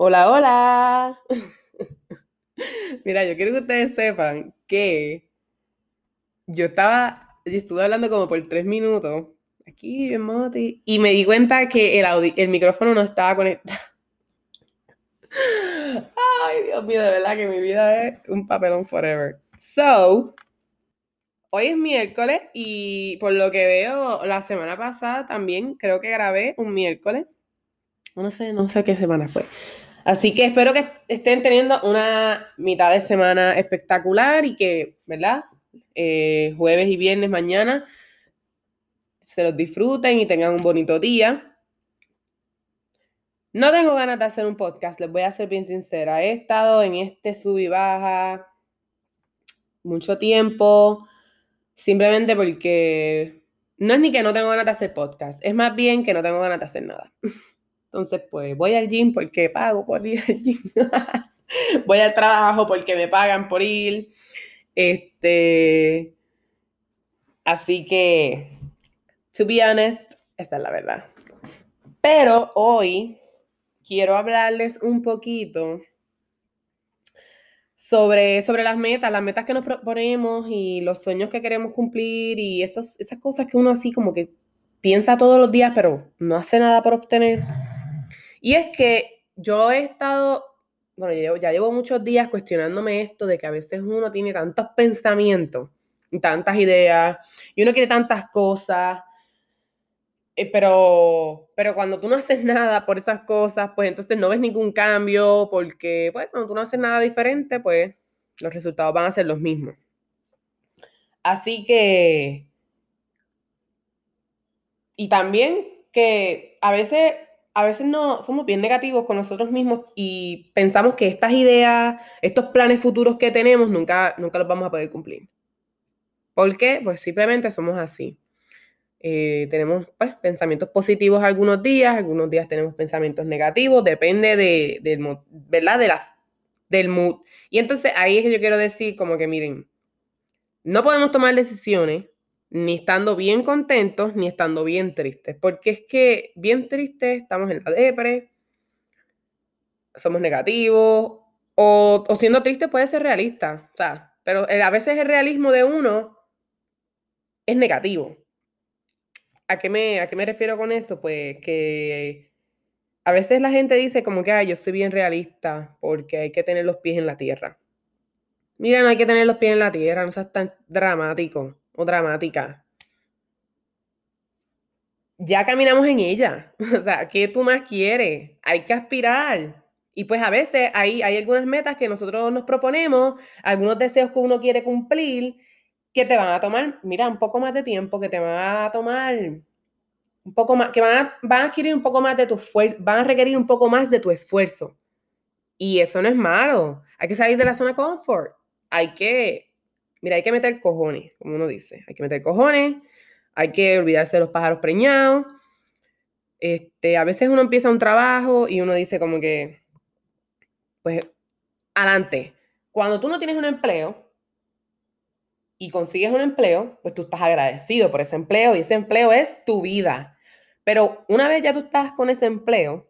Hola, hola. Mira, yo quiero que ustedes sepan que yo estaba, yo estuve hablando como por tres minutos, aquí en Moti, y me di cuenta que el, el micrófono no estaba conectado. Ay, Dios mío, de verdad que mi vida es un papelón forever. So, hoy es miércoles y por lo que veo, la semana pasada también creo que grabé un miércoles. No sé, no sé qué semana fue. Así que espero que estén teniendo una mitad de semana espectacular y que, ¿verdad? Eh, jueves y viernes mañana se los disfruten y tengan un bonito día. No tengo ganas de hacer un podcast, les voy a ser bien sincera. He estado en este sub y baja mucho tiempo, simplemente porque no es ni que no tengo ganas de hacer podcast, es más bien que no tengo ganas de hacer nada. Entonces, pues voy al gym porque pago por ir al gym. voy al trabajo porque me pagan por ir. Este, así que, to be honest, esa es la verdad. Pero hoy quiero hablarles un poquito sobre, sobre las metas, las metas que nos proponemos y los sueños que queremos cumplir y esas cosas que uno así como que piensa todos los días, pero no hace nada por obtener. Y es que yo he estado, bueno, ya llevo muchos días cuestionándome esto de que a veces uno tiene tantos pensamientos tantas ideas y uno quiere tantas cosas, eh, pero, pero cuando tú no haces nada por esas cosas, pues entonces no ves ningún cambio porque, pues, cuando tú no haces nada diferente, pues los resultados van a ser los mismos. Así que, y también que a veces a veces no somos bien negativos con nosotros mismos y pensamos que estas ideas, estos planes futuros que tenemos, nunca, nunca los vamos a poder cumplir. ¿Por qué? Pues simplemente somos así. Eh, tenemos pues, pensamientos positivos algunos días, algunos días tenemos pensamientos negativos, depende de, del, ¿verdad? De la, del mood. Y entonces ahí es que yo quiero decir como que miren, no podemos tomar decisiones ni estando bien contentos, ni estando bien tristes, porque es que bien tristes estamos en la depre, somos negativos, o, siendo triste puede ser realista, o sea, pero a veces el realismo de uno es negativo. ¿A qué me, a qué me refiero con eso? Pues que a veces la gente dice como que, yo soy bien realista porque hay que tener los pies en la tierra. Mira, no hay que tener los pies en la tierra, no seas tan dramático o dramática, ya caminamos en ella. O sea, ¿qué tú más quieres? Hay que aspirar. Y pues a veces hay, hay algunas metas que nosotros nos proponemos, algunos deseos que uno quiere cumplir, que te van a tomar, mira, un poco más de tiempo, que te van a tomar un poco más, que van a, van a adquirir un poco más de tu esfuerzo, van a requerir un poco más de tu esfuerzo. Y eso no es malo. Hay que salir de la zona confort. Hay que Mira, hay que meter cojones, como uno dice. Hay que meter cojones, hay que olvidarse de los pájaros preñados. Este, a veces uno empieza un trabajo y uno dice como que, pues, adelante. Cuando tú no tienes un empleo y consigues un empleo, pues tú estás agradecido por ese empleo y ese empleo es tu vida. Pero una vez ya tú estás con ese empleo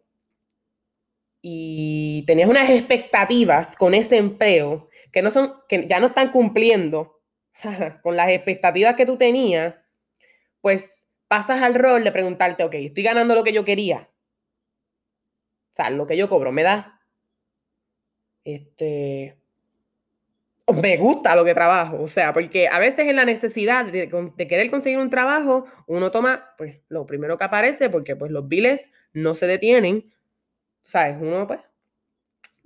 y tenías unas expectativas con ese empleo que, no son, que ya no están cumpliendo con las expectativas que tú tenías, pues pasas al rol de preguntarte, ok, estoy ganando lo que yo quería. O sea, lo que yo cobro me da. Este. Me gusta lo que trabajo. O sea, porque a veces en la necesidad de, querer conseguir un trabajo, uno toma, pues, lo primero que aparece, porque pues los biles no se detienen. ¿Sabes? Uno, pues,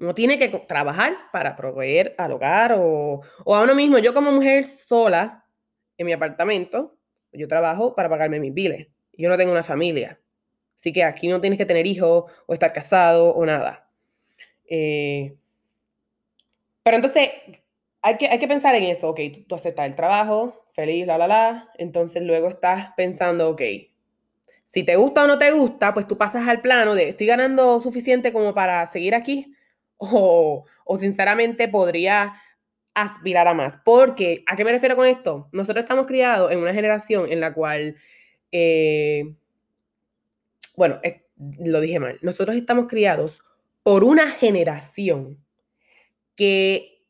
uno tiene que trabajar para proveer al hogar o, a uno mismo. Yo como mujer sola en mi apartamento, yo trabajo para pagarme mis biles. Yo no tengo una familia. Así que aquí no tienes que tener hijos o estar casado o nada. Eh, pero entonces hay que, hay que pensar en eso. Ok, tú, tú aceptas el trabajo, feliz, la, la, la. Entonces luego estás pensando, ok, si te gusta o no te gusta, pues tú pasas al plano de estoy ganando suficiente como para seguir aquí o, sinceramente podría aspirar a más. Porque, ¿a qué me refiero con esto? Nosotros estamos criados en una generación en la cual, eh, bueno, lo dije mal, nosotros estamos criados por una generación que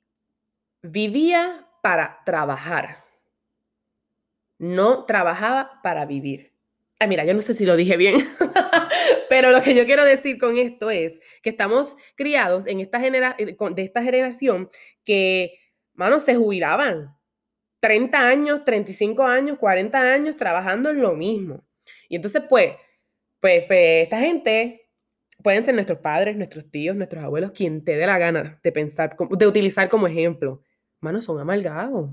vivía para trabajar, no trabajaba para vivir. Ah, mira, yo no sé si lo dije bien, pero lo que yo quiero decir con esto es que estamos criados en esta genera eh, de esta generación que, manos, se jubilaban 30 años, 35 años, 40 años trabajando en lo mismo. Y entonces, pues, pues, pues esta gente pueden ser nuestros padres, nuestros tíos, nuestros abuelos, quien te dé la gana de pensar, de utilizar como ejemplo. Manos, son amalgados.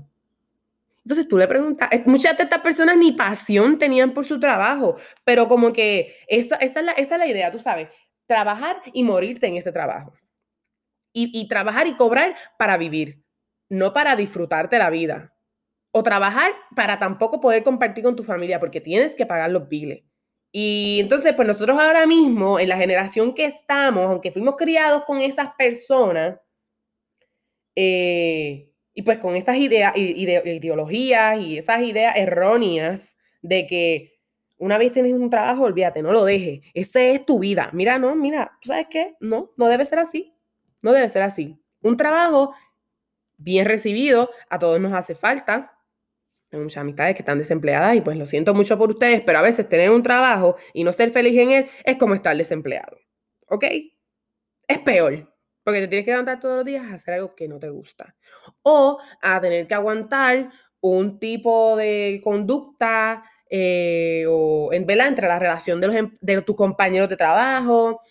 Entonces tú le preguntas, muchas de estas personas ni pasión tenían por su trabajo, pero como que esa, es, la, es la idea, tú sabes, trabajar y morirte en ese trabajo. Y, y trabajar y cobrar para vivir, no para disfrutarte la vida. O trabajar para tampoco poder compartir con tu familia, porque tienes que pagar los biles. Y entonces, pues nosotros ahora mismo, en la generación que estamos, aunque fuimos criados con esas personas, eh, y pues con estas ideas, ideologías y esas ideas erróneas de que una vez tienes un trabajo, olvídate, no lo dejes. Esa es tu vida. Mira, no, mira, ¿tú sabes qué? No, no debe ser así. No debe ser así. Un trabajo bien recibido, a todos nos hace falta. Tengo muchas amistades que están desempleadas y pues lo siento mucho por ustedes, pero a veces tener un trabajo y no ser feliz en él es como estar desempleado. ¿Ok? Es peor. Porque te tienes que levantar todos los días a hacer algo que no te gusta. O a tener que aguantar un tipo de conducta eh, o en vela entre la relación de, los, em, de tus compañeros de trabajo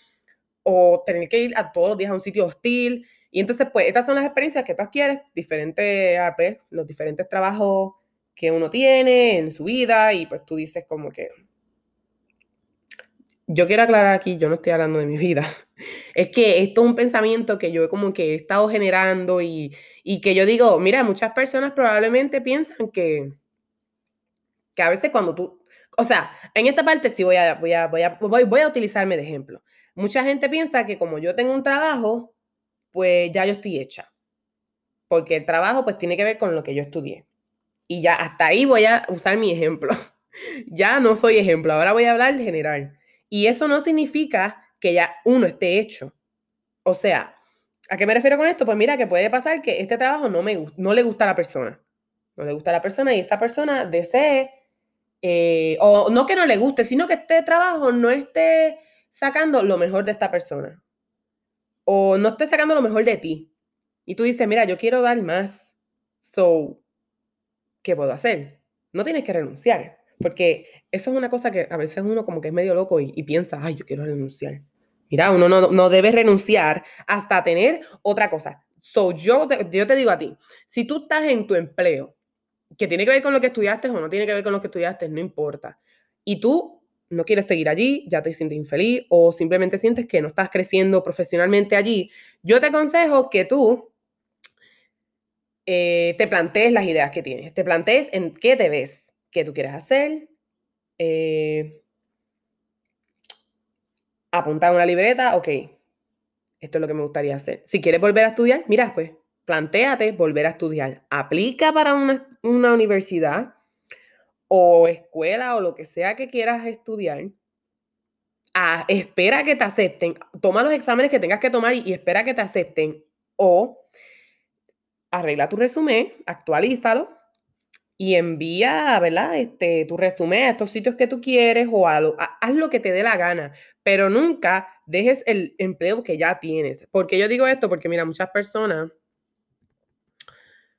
o tener que ir a todos los días a un sitio hostil. Y entonces, pues, estas son las experiencias que tú adquieres, diferentes, ah, pues, los diferentes trabajos que uno tiene en su vida y pues tú dices como que, yo quiero aclarar aquí, yo no estoy hablando de mi vida. Es que esto es un pensamiento que yo como que he estado generando y, que yo digo, mira, muchas personas probablemente piensan que, que a veces cuando tú, o sea, en esta parte sí voy a, voy a, voy a, voy, a utilizarme de ejemplo. Mucha gente piensa que como yo tengo un trabajo, pues ya yo estoy hecha. Porque el trabajo pues tiene que ver con lo que yo estudié. Y ya hasta ahí voy a usar mi ejemplo. ya no soy ejemplo, ahora voy a hablar general. Y eso no significa que ya uno esté hecho. O sea, ¿a qué me refiero con esto? Pues mira, que puede pasar que este trabajo no, me, no le gusta a la persona. No le gusta a la persona y esta persona desee, eh, o no que no le guste, sino que este trabajo no esté sacando lo mejor de esta persona. O no esté sacando lo mejor de ti. Y tú dices, mira, yo quiero dar más. So, ¿qué puedo hacer? No tienes que renunciar. Porque eso es una cosa que a veces uno como que es medio loco y, piensa, ay, yo quiero renunciar. Mira, uno no, no, debe renunciar hasta tener otra cosa. So, yo, te, yo te digo a ti, si tú estás en tu empleo, que tiene que ver con lo que estudiaste o no tiene que ver con lo que estudiaste, no importa. Y tú no quieres seguir allí, ya te sientes infeliz o simplemente sientes que no estás creciendo profesionalmente allí, yo te aconsejo que tú eh, te plantees las ideas que tienes, te plantees en qué te ves, qué tú quieres hacer, eh, apuntar una libreta, ok, esto es lo que me gustaría hacer. Si quieres volver a estudiar, mira, pues, plantéate volver a estudiar. Aplica para una, universidad o escuela o lo que sea que quieras estudiar. Ah, espera que te acepten. Toma los exámenes que tengas que tomar y espera que te acepten. O arregla tu resumen, actualízalo y envía, ¿verdad? Este, tu resumen a estos sitios que tú quieres o a haz lo que te dé la gana, pero nunca dejes el empleo que ya tienes. Porque yo digo esto? Porque mira, muchas personas,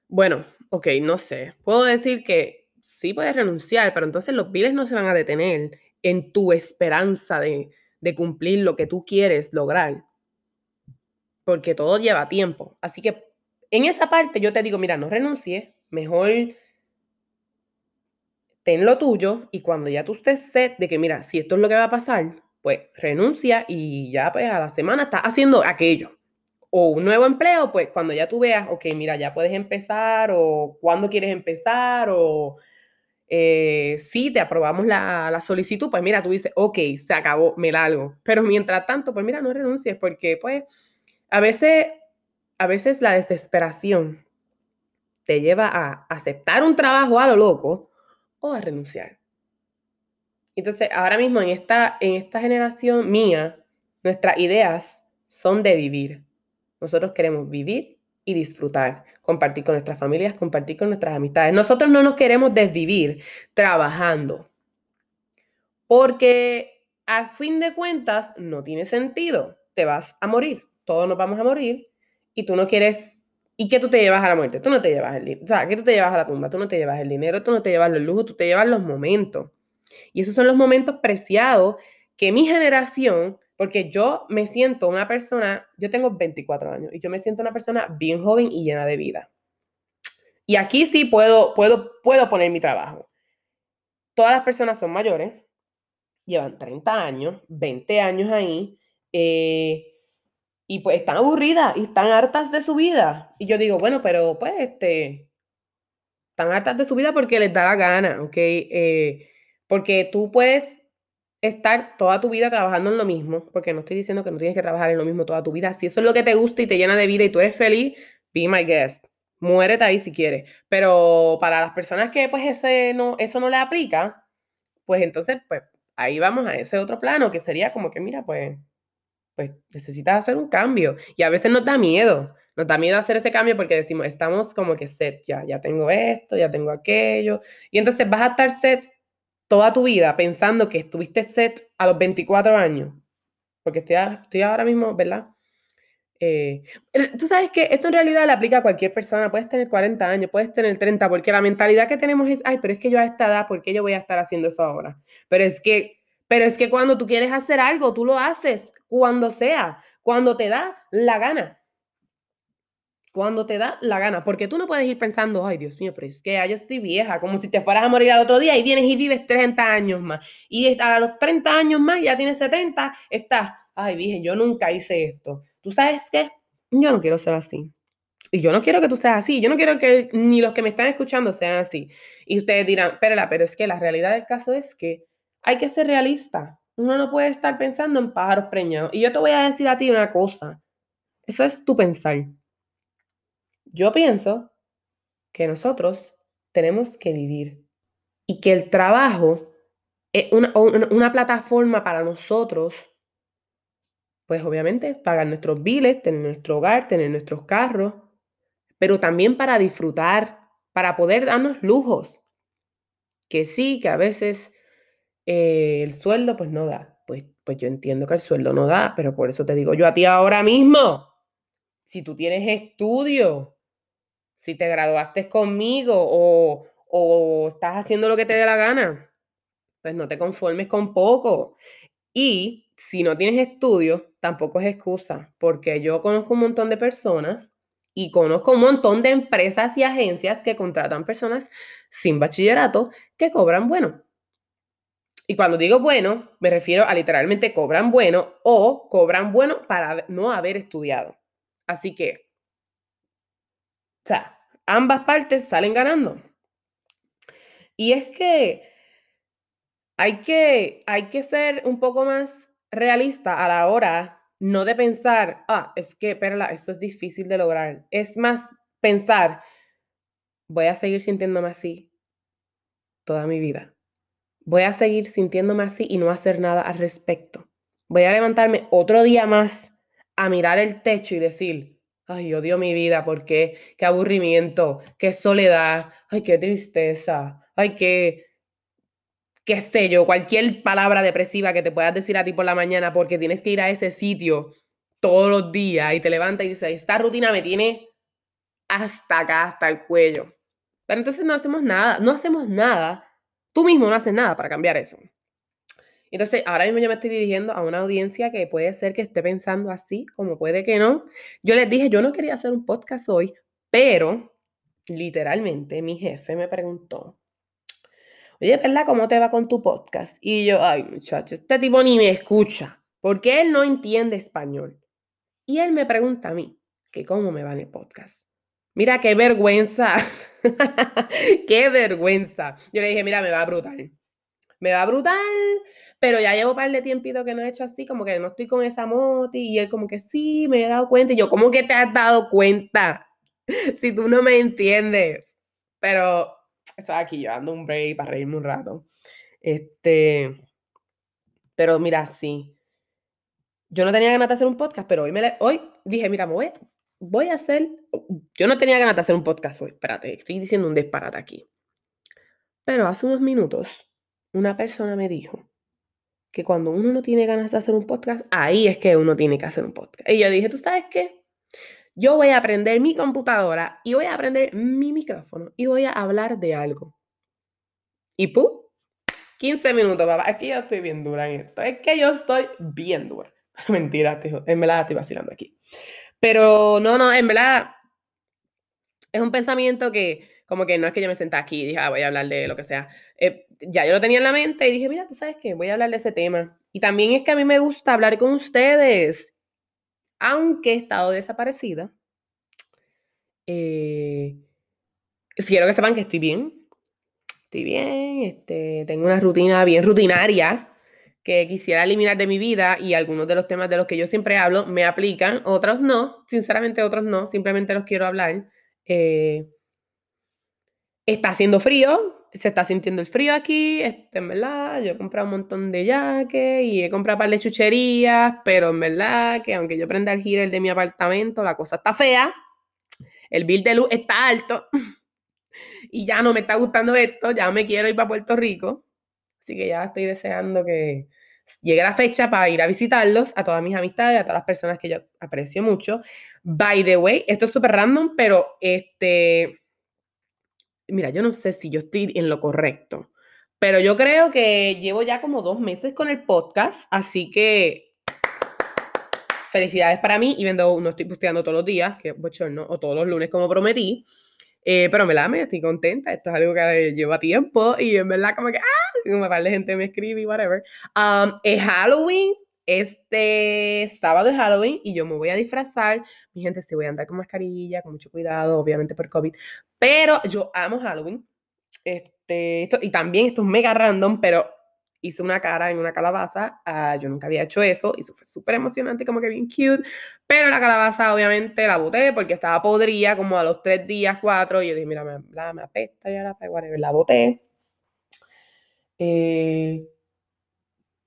bueno, ok, no sé, puedo decir que sí puedes renunciar, pero entonces los biles no se van a detener en tu esperanza de, de cumplir lo que tú quieres lograr, porque todo lleva tiempo. Así que en esa parte yo te digo, mira, no renuncies, mejor ten lo tuyo y cuando ya tú estés set de que, mira, si esto es lo que va a pasar, pues renuncia y ya pues a la semana estás haciendo aquello. O un nuevo empleo, pues cuando ya tú veas, ok, mira, ya puedes empezar o cuándo quieres empezar o eh, si te aprobamos la, la, solicitud, pues mira, tú dices, ok, se acabó, me largo. Pero mientras tanto, pues mira, no renuncies porque pues a veces, a veces la desesperación te lleva a aceptar un trabajo a lo loco o a renunciar. Entonces, ahora mismo en esta, en esta generación mía, nuestras ideas son de vivir. Nosotros queremos vivir y disfrutar, compartir con nuestras familias, compartir con nuestras amistades. Nosotros no nos queremos desvivir trabajando, porque a fin de cuentas no tiene sentido. Te vas a morir, todos nos vamos a morir y tú no quieres ¿Y qué tú te llevas a la muerte? Tú no te llevas el dinero. O sea, ¿qué tú te llevas a la tumba? Tú no te llevas el dinero, tú no te llevas los lujos, tú te llevas los momentos. Y esos son los momentos preciados que mi generación, porque yo me siento una persona, yo tengo 24 años y yo me siento una persona bien joven y llena de vida. Y aquí sí puedo, puedo, puedo poner mi trabajo. Todas las personas son mayores, llevan 30 años, 20 años ahí. Eh, y pues están aburridas y están hartas de su vida. Y yo digo, bueno, pero pues este, están hartas de su vida porque les da la gana, ¿ok? Eh, porque tú puedes estar toda tu vida trabajando en lo mismo, porque no estoy diciendo que no tienes que trabajar en lo mismo toda tu vida. Si eso es lo que te gusta y te llena de vida y tú eres feliz, be my guest. Muérete ahí si quieres. Pero para las personas que pues ese no, eso no le aplica, pues entonces pues ahí vamos a ese otro plano que sería como que mira, pues pues necesitas hacer un cambio. Y a veces nos da miedo, nos da miedo hacer ese cambio porque decimos, estamos como que set, ya, ya tengo esto, ya tengo aquello. Y entonces vas a estar set toda tu vida pensando que estuviste set a los 24 años. Porque estoy, estoy ahora mismo, ¿verdad? Eh, tú sabes que esto en realidad le aplica a cualquier persona. Puedes tener 40 años, puedes tener 30, porque la mentalidad que tenemos es, ay, pero es que yo a esta edad, ¿por qué yo voy a estar haciendo eso ahora? Pero es que, pero es que cuando tú quieres hacer algo, tú lo haces cuando sea, cuando te da la gana. Cuando te da la gana, porque tú no puedes ir pensando, ay Dios mío, pero es que ya yo estoy vieja, como si te fueras a morir al otro día y vienes y vives 30 años más. Y a los 30 años más, ya tienes 70, estás, ay, dije, yo nunca hice esto. ¿Tú sabes qué? Yo no quiero ser así. Y yo no quiero que tú seas así. Yo no quiero que ni los que me están escuchando sean así. Y ustedes dirán, pero, pero es que la realidad del caso es que hay que ser realista. Uno no puede estar pensando en pájaros preñados. Y yo te voy a decir a ti una cosa. Eso es tu pensar. Yo pienso que nosotros tenemos que vivir y que el trabajo es una, una plataforma para nosotros, pues obviamente pagar nuestros biles, tener nuestro hogar, tener nuestros carros, pero también para disfrutar, para poder darnos lujos. Que sí, que a veces eh, el sueldo pues no da. Pues, pues yo entiendo que el sueldo no da, pero por eso te digo yo a ti ahora mismo, si tú tienes estudio, si te graduaste conmigo o, o estás haciendo lo que te dé la gana, pues no te conformes con poco. Y si no tienes estudio, tampoco es excusa, porque yo conozco un montón de personas y conozco un montón de empresas y agencias que contratan personas sin bachillerato que cobran bueno. Y cuando digo bueno, me refiero a literalmente cobran bueno o cobran bueno para no haber estudiado. Así que, o sea, ambas partes salen ganando. Y es que hay que, hay que ser un poco más realista a la hora no de pensar, ah, es que, Perla, esto es difícil de lograr. Es más pensar, voy a seguir sintiéndome así toda mi vida voy a seguir sintiéndome así y no hacer nada al respecto. Voy a levantarme otro día más a mirar el techo y decir, ay, odio mi vida, ¿por qué? Qué aburrimiento, qué soledad, ay, qué tristeza, ay, qué, qué sé yo, cualquier palabra depresiva que te puedas decir a ti por la mañana porque tienes que ir a ese sitio todos los días y te levantas y dices, esta rutina me tiene hasta acá, hasta el cuello. Pero entonces no hacemos nada, no hacemos nada Tú mismo no haces nada para cambiar eso. Entonces, ahora mismo yo me estoy dirigiendo a una audiencia que puede ser que esté pensando así, como puede que no. Yo les dije, yo no quería hacer un podcast hoy, pero literalmente mi jefe me preguntó, oye, ¿verdad? ¿Cómo te va con tu podcast? Y yo, ay, muchacho, este tipo ni me escucha, porque él no entiende español. Y él me pregunta a mí, que cómo me va en el podcast. Mira qué vergüenza. qué vergüenza. Yo le dije, mira, me va brutal. Me va brutal, pero ya llevo un par de tiempito que no he hecho así, como que no estoy con esa moti. Y él como que sí, me he dado cuenta. Y yo, ¿cómo que te has dado cuenta? si tú no me entiendes. Pero estaba aquí yo dando un break para reírme un rato. Este, pero mira, sí. yo no tenía ganas de hacer un podcast, pero hoy, me hoy dije, mira, me voy a hacer, yo no tenía ganas de hacer un podcast hoy, espérate, estoy diciendo un disparate aquí. Pero hace unos minutos, una persona me dijo que cuando uno no tiene ganas de hacer un podcast, ahí es que uno tiene que hacer un podcast. Y yo dije, ¿tú sabes qué? Yo voy a aprender mi computadora y voy a aprender mi micrófono y voy a hablar de algo. Y ¡pum! 15 minutos, papá. Es que yo estoy bien dura en esto. Es que yo estoy bien dura. Mentira, tío. En verdad estoy vacilando aquí. Pero no, no, en verdad es un pensamiento que como que no es que yo me senté aquí y dije, ah, voy a hablar de lo que sea. Eh, ya yo lo tenía en la mente y dije, mira, tú sabes qué, voy a hablar de ese tema. Y también es que a mí me gusta hablar con ustedes, aunque he estado desaparecida. Eh, quiero que sepan que estoy bien. Estoy bien, este, tengo una rutina bien rutinaria que quisiera eliminar de mi vida y algunos de los temas de los que yo siempre hablo me aplican, otros no, sinceramente otros no, simplemente los quiero hablar. Eh, está haciendo frío, se está sintiendo el frío aquí, este, en verdad, yo he comprado un montón de jaques y he comprado un par de chucherías, pero en verdad que aunque yo prenda el heater de mi apartamento, la cosa está fea, el bill de luz está alto y ya no me está gustando esto, ya me quiero ir para Puerto Rico. Así que ya estoy deseando que llegue la fecha para ir a visitarlos, a todas mis amistades, a todas las personas que yo aprecio mucho. By the way, esto es súper random, pero este, mira, yo no sé si yo estoy en lo correcto, pero yo creo que llevo ya como dos meses con el podcast, así que felicidades para mí, y viendo, no estoy posteando todos los días, que no, o todos los lunes como prometí, eh, pero me la me estoy contenta. Esto es algo que lleva tiempo y en verdad como que, ah, como par de gente me escribe y whatever. Um, es Halloween, este sábado es Halloween y yo me voy a disfrazar. Mi gente, sí voy a andar con mascarilla, con mucho cuidado, obviamente por COVID. Pero yo amo Halloween. Este, esto, y también esto es mega random, pero hice una cara en una calabaza. Uh, yo nunca había hecho eso y eso fue súper emocionante, como que bien cute. Pero la calabaza, obviamente, la boté porque estaba podrida como a los tres días, cuatro. Y yo dije, mira, me, la, me apesta ya la whatever. La boté. Eh,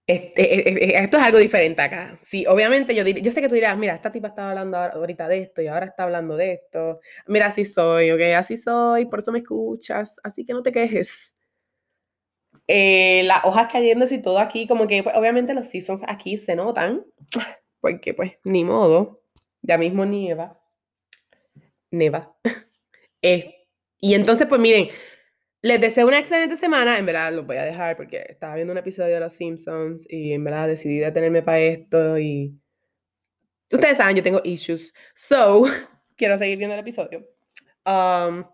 este, e, e, e, esto es algo diferente acá. Sí, obviamente yo, yo sé que tú dirás, mira, esta tipa estaba hablando ahorita de esto y ahora está hablando de esto. Mira, así soy, ok, así soy, por eso me escuchas, así que no te quejes. Eh, las hojas cayendo y todo aquí, como que pues, obviamente los seasons aquí se notan, porque pues ni modo, ya mismo nieva, neva. y entonces pues miren, les deseo una excelente semana, en verdad los voy a dejar porque estaba viendo un episodio de Los Simpsons y en verdad decidí detenerme para esto y ustedes saben, yo tengo issues, so quiero seguir viendo el episodio. Um,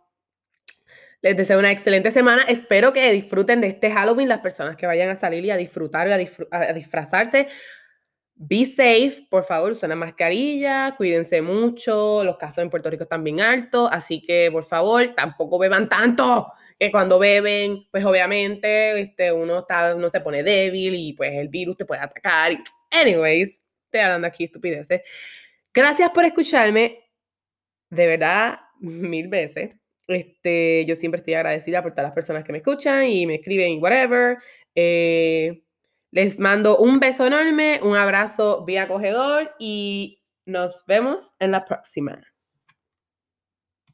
les deseo una excelente semana. Espero que disfruten de este Halloween las personas que vayan a salir y a disfrutar y a, disfrazarse. Be safe, por favor, usen la mascarilla, cuídense mucho. Los casos en Puerto Rico están bien altos, así que por favor, tampoco beban tanto. Que cuando beben, pues obviamente este, uno, está, uno se pone débil y pues el virus te puede atacar. Anyways, estoy hablando aquí estupideces. Gracias por escucharme. De verdad, mil veces. Este, yo siempre estoy agradecida por todas las personas que me escuchan y me escriben y whatever. Eh, les mando un beso enorme, un abrazo bien acogedor y nos vemos en la próxima.